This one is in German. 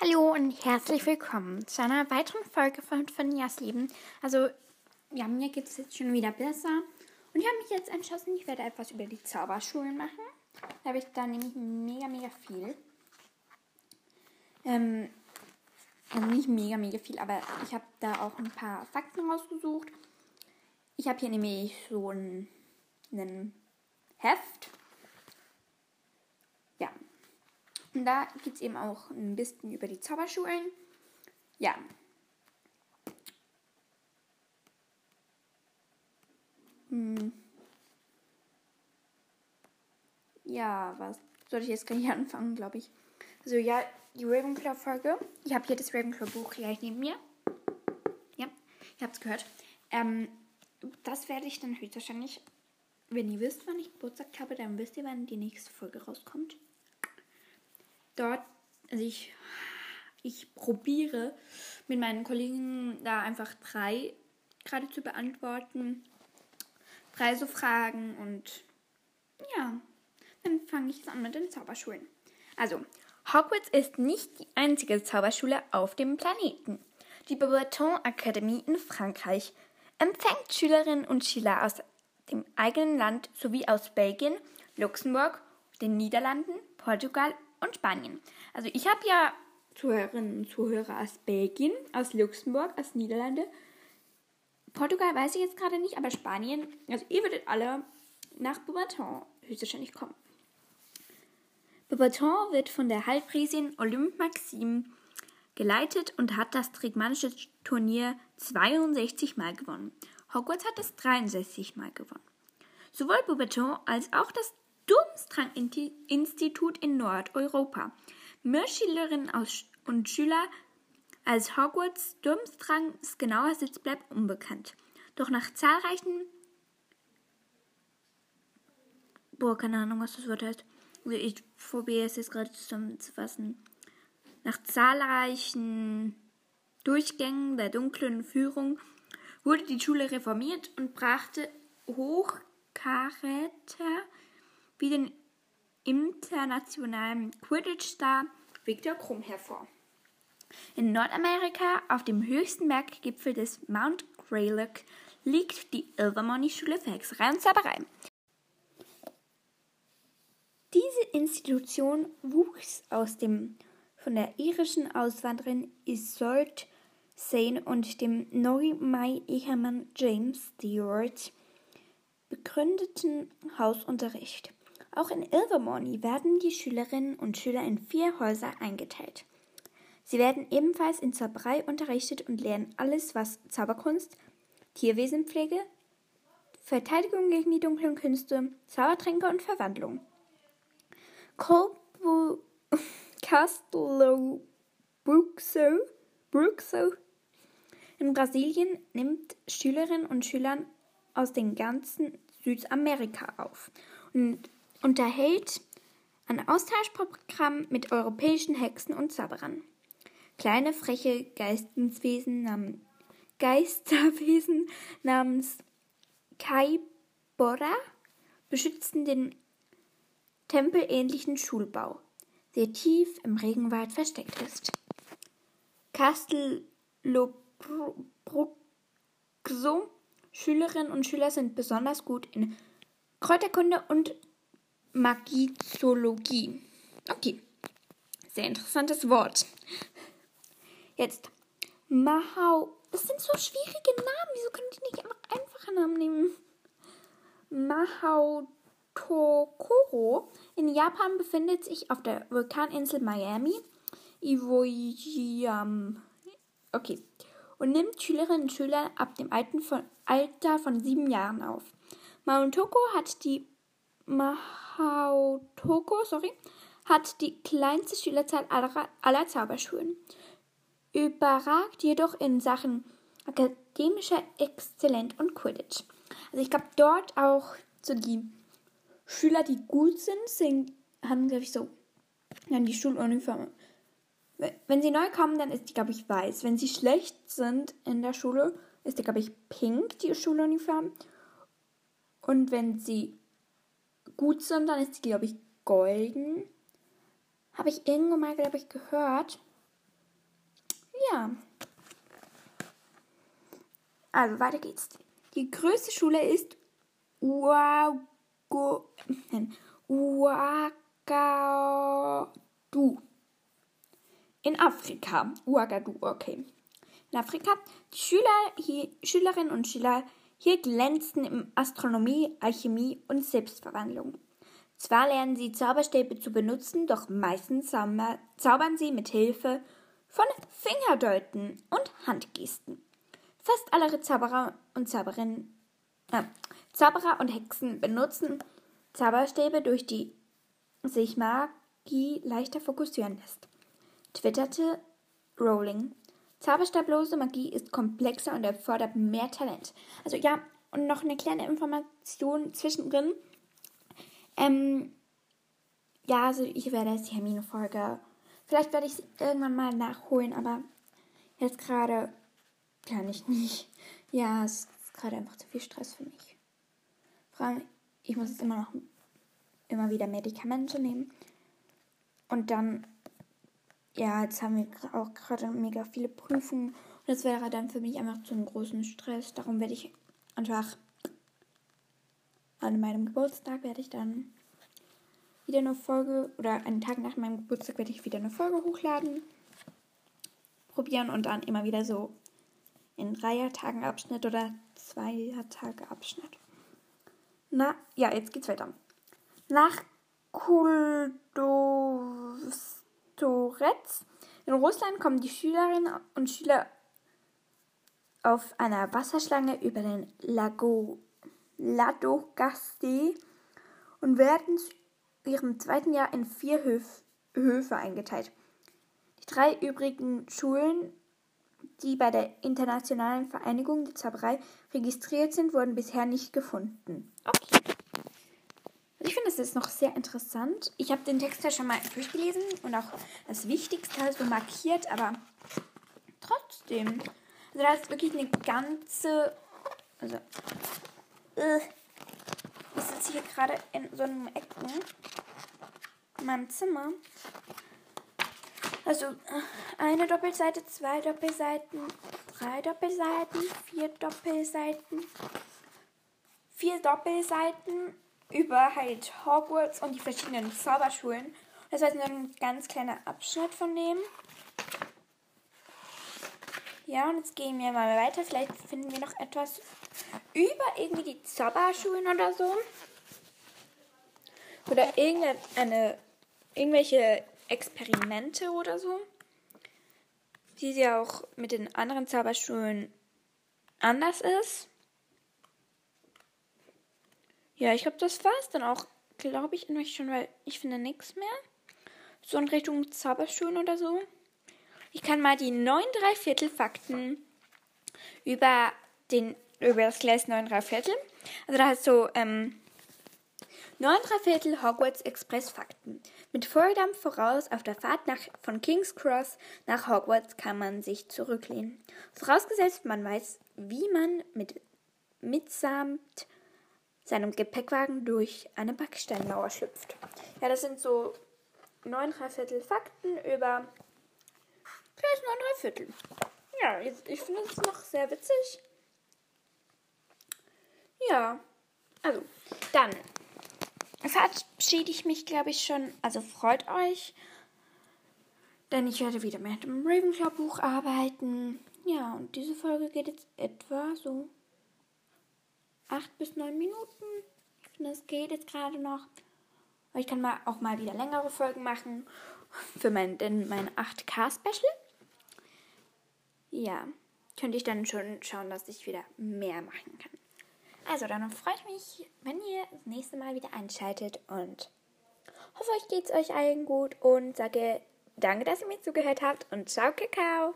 Hallo und herzlich willkommen zu einer weiteren Folge von Fanias Leben. Also, ja, mir geht es jetzt schon wieder besser. Und ich habe mich jetzt entschlossen, ich werde etwas über die Zauberschulen machen. Da habe ich da nämlich mega, mega viel. Ähm, also nicht mega, mega viel, aber ich habe da auch ein paar Fakten rausgesucht. Ich habe hier nämlich so ein, ein Heft Und da gibt es eben auch ein bisschen über die Zauberschulen. Ja. Hm. Ja, was soll ich jetzt gleich anfangen, glaube ich. Also ja, die Ravenclaw-Folge. Ich habe hier das Ravenclaw-Buch gleich neben mir. Ja, ihr habt es gehört. Ähm, das werde ich dann höchstwahrscheinlich, wenn ihr wisst, wann ich Geburtstag habe, dann wisst ihr, wann die nächste Folge rauskommt dort, also ich, ich probiere mit meinen Kollegen da einfach drei gerade zu beantworten. Drei so Fragen und ja, dann fange ich jetzt an mit den Zauberschulen. Also, Hogwarts ist nicht die einzige Zauberschule auf dem Planeten. Die Beauxbaton Akademie in Frankreich empfängt Schülerinnen und Schüler aus dem eigenen Land sowie aus Belgien, Luxemburg, den Niederlanden, Portugal und Spanien. Also ich habe ja Zuhörerinnen und Zuhörer aus Belgien, aus Luxemburg, aus Niederlande. Portugal weiß ich jetzt gerade nicht, aber Spanien, also ihr würdet alle nach Beaubaton höchstwahrscheinlich kommen. Beaubaton wird von der Halbriesin Olympe Maxime geleitet und hat das trigmanische Turnier 62 Mal gewonnen. Hogwarts hat es 63 Mal gewonnen. Sowohl Beaubaton als auch das Durmstrang-Institut in Nordeuropa. Mehr Schülerinnen und Schüler als Hogwarts Durmstrangs genauer Sitz bleibt unbekannt. Doch nach zahlreichen Boah, keine Ahnung, was das Wort heißt. Ich probiere es jetzt gerade zusammenzufassen. Nach zahlreichen Durchgängen der dunklen Führung wurde die Schule reformiert und brachte Hochkaräter wie den internationalen Quidditch-Star Victor Krumm hervor. In Nordamerika, auf dem höchsten Berggipfel des Mount Greylock, liegt die Ilvermorny-Schule für Hexerei und Zauberei. Diese Institution wuchs aus dem von der irischen Auswanderin Isolde Sane und dem Neu-Mai-Ehemann James Stewart begründeten Hausunterricht. Auch in Ilvermorny werden die Schülerinnen und Schüler in vier Häuser eingeteilt. Sie werden ebenfalls in Zauberei unterrichtet und lernen alles, was Zauberkunst, Tierwesenpflege, Verteidigung gegen die dunklen Künste, Zaubertränke und Verwandlung. Colbu Castelo Bruxo, Bruxo in Brasilien nimmt Schülerinnen und Schülern aus dem ganzen Südamerika auf und unterhält ein Austauschprogramm mit europäischen Hexen und Zauberern. Kleine freche Geisteswesen namens Geisterwesen namens Kaibora beschützen den tempelähnlichen Schulbau, der tief im Regenwald versteckt ist. Castelobruxo Schülerinnen und Schüler sind besonders gut in Kräuterkunde und Magizoologie. Okay, sehr interessantes Wort. Jetzt, Mahau. Das sind so schwierige Namen. Wieso können die nicht einfach einfache Namen nehmen? Mahautokoro in Japan befindet sich auf der Vulkaninsel Miami. Iwoyama. Okay. Und nimmt Schülerinnen und Schüler ab dem Alter von sieben Jahren auf. Mount Toko hat die Mahautoko, sorry, hat die kleinste Schülerzahl aller, aller Zauberschulen. Überragt jedoch in Sachen akademischer Exzellenz und Quidditch. Also ich glaube dort auch so die Schüler, die gut sind, sind haben, glaube ich, so dann die Schuluniform. Wenn sie neu kommen, dann ist die, glaube ich, weiß. Wenn sie schlecht sind in der Schule, ist die, glaube ich, pink, die Schuluniform. Und wenn sie gut sind, dann ist die, glaube ich, golden. Habe ich irgendwo mal, glaube ich, gehört. Ja. Also weiter geht's. Die größte Schule ist Uago, Ouagadougou. In Afrika. Ouagadougou, okay. In Afrika. Die Schüler hier, Schülerinnen und Schüler hier glänzten in Astronomie, Alchemie und Selbstverwandlung. Zwar lernen sie Zauberstäbe zu benutzen, doch meistens zaubern sie mit Hilfe von Fingerdeuten und Handgesten. Fast alle Zauberer und Zauberinnen, äh, Zauberer und Hexen benutzen Zauberstäbe, durch die sich Magie leichter fokussieren lässt. Twitterte Rowling. Zauberstablose Magie ist komplexer und erfordert mehr Talent. Also ja, und noch eine kleine Information zwischendrin. Ähm, ja, also ich werde jetzt die Hermine-Folge. Vielleicht werde ich es irgendwann mal nachholen, aber jetzt gerade kann ich nicht. Ja, es ist gerade einfach zu viel Stress für mich. Vor allem, ich muss jetzt immer noch immer wieder Medikamente nehmen. Und dann, ja, jetzt haben wir auch gerade mega viele Prüfungen. Und das wäre dann für mich einfach zu einem großen Stress. Darum werde ich einfach an meinem Geburtstag werde ich dann wieder eine Folge oder einen Tag nach meinem Geburtstag werde ich wieder eine Folge hochladen, probieren und dann immer wieder so in Dreiertagen Abschnitt oder Zweiertage Abschnitt. Na, ja, jetzt geht's weiter. Nach Kuldovstorets in Russland kommen die Schülerinnen und Schüler auf einer Wasserschlange über den Lago Ladogaste und werden zu ihrem zweiten Jahr in vier Höf Höfe eingeteilt. Die drei übrigen Schulen die bei der Internationalen Vereinigung der Zauberei registriert sind, wurden bisher nicht gefunden. Okay. Ich finde, es ist noch sehr interessant. Ich habe den Text ja schon mal durchgelesen und auch das Wichtigste halt so markiert, aber trotzdem. Also da ist wirklich eine ganze. Also. Äh, ich sitze hier gerade in so einem Ecken in meinem Zimmer. Also eine Doppelseite, zwei Doppelseiten, drei Doppelseiten, vier Doppelseiten, vier Doppelseiten über halt Hogwarts und die verschiedenen Zauberschulen. Das war jetzt nur ein ganz kleiner Abschnitt von dem. Ja, und jetzt gehen wir mal weiter. Vielleicht finden wir noch etwas über irgendwie die Zauberschulen oder so. Oder irgendeine, irgendwelche Experimente oder so. Die ja auch mit den anderen Zauberschulen anders ist. Ja, ich glaube, das war es dann auch, glaube ich, in euch schon, weil ich finde nichts mehr. So in Richtung Zauberschulen oder so. Ich kann mal die 9 3 Viertel Fakten über den über das Gleis 9 3 Viertel. Also da hast du ähm, 9 3 Viertel Hogwarts Express Fakten. Mit Volldampf voraus auf der Fahrt nach, von King's Cross nach Hogwarts kann man sich zurücklehnen. Vorausgesetzt, man weiß, wie man mit, mitsamt seinem Gepäckwagen durch eine Backsteinmauer schlüpft. Ja, das sind so neun Dreiviertel Fakten über vielleicht neun Dreiviertel. Ja, ich finde es noch sehr witzig. Ja, also, dann verabschiede ich mich, glaube ich, schon. Also freut euch. Denn ich werde wieder mit dem Ravenclaw-Buch arbeiten. Ja, und diese Folge geht jetzt etwa so acht bis neun Minuten. Es geht jetzt gerade noch. Aber ich kann mal auch mal wieder längere Folgen machen. Für mein, denn mein 8K-Special. Ja, könnte ich dann schon schauen, dass ich wieder mehr machen kann. Also, dann freue ich mich, wenn ihr das nächste Mal wieder einschaltet und hoffe, euch geht's euch allen gut und sage danke, dass ihr mir zugehört habt und ciao, Kakao!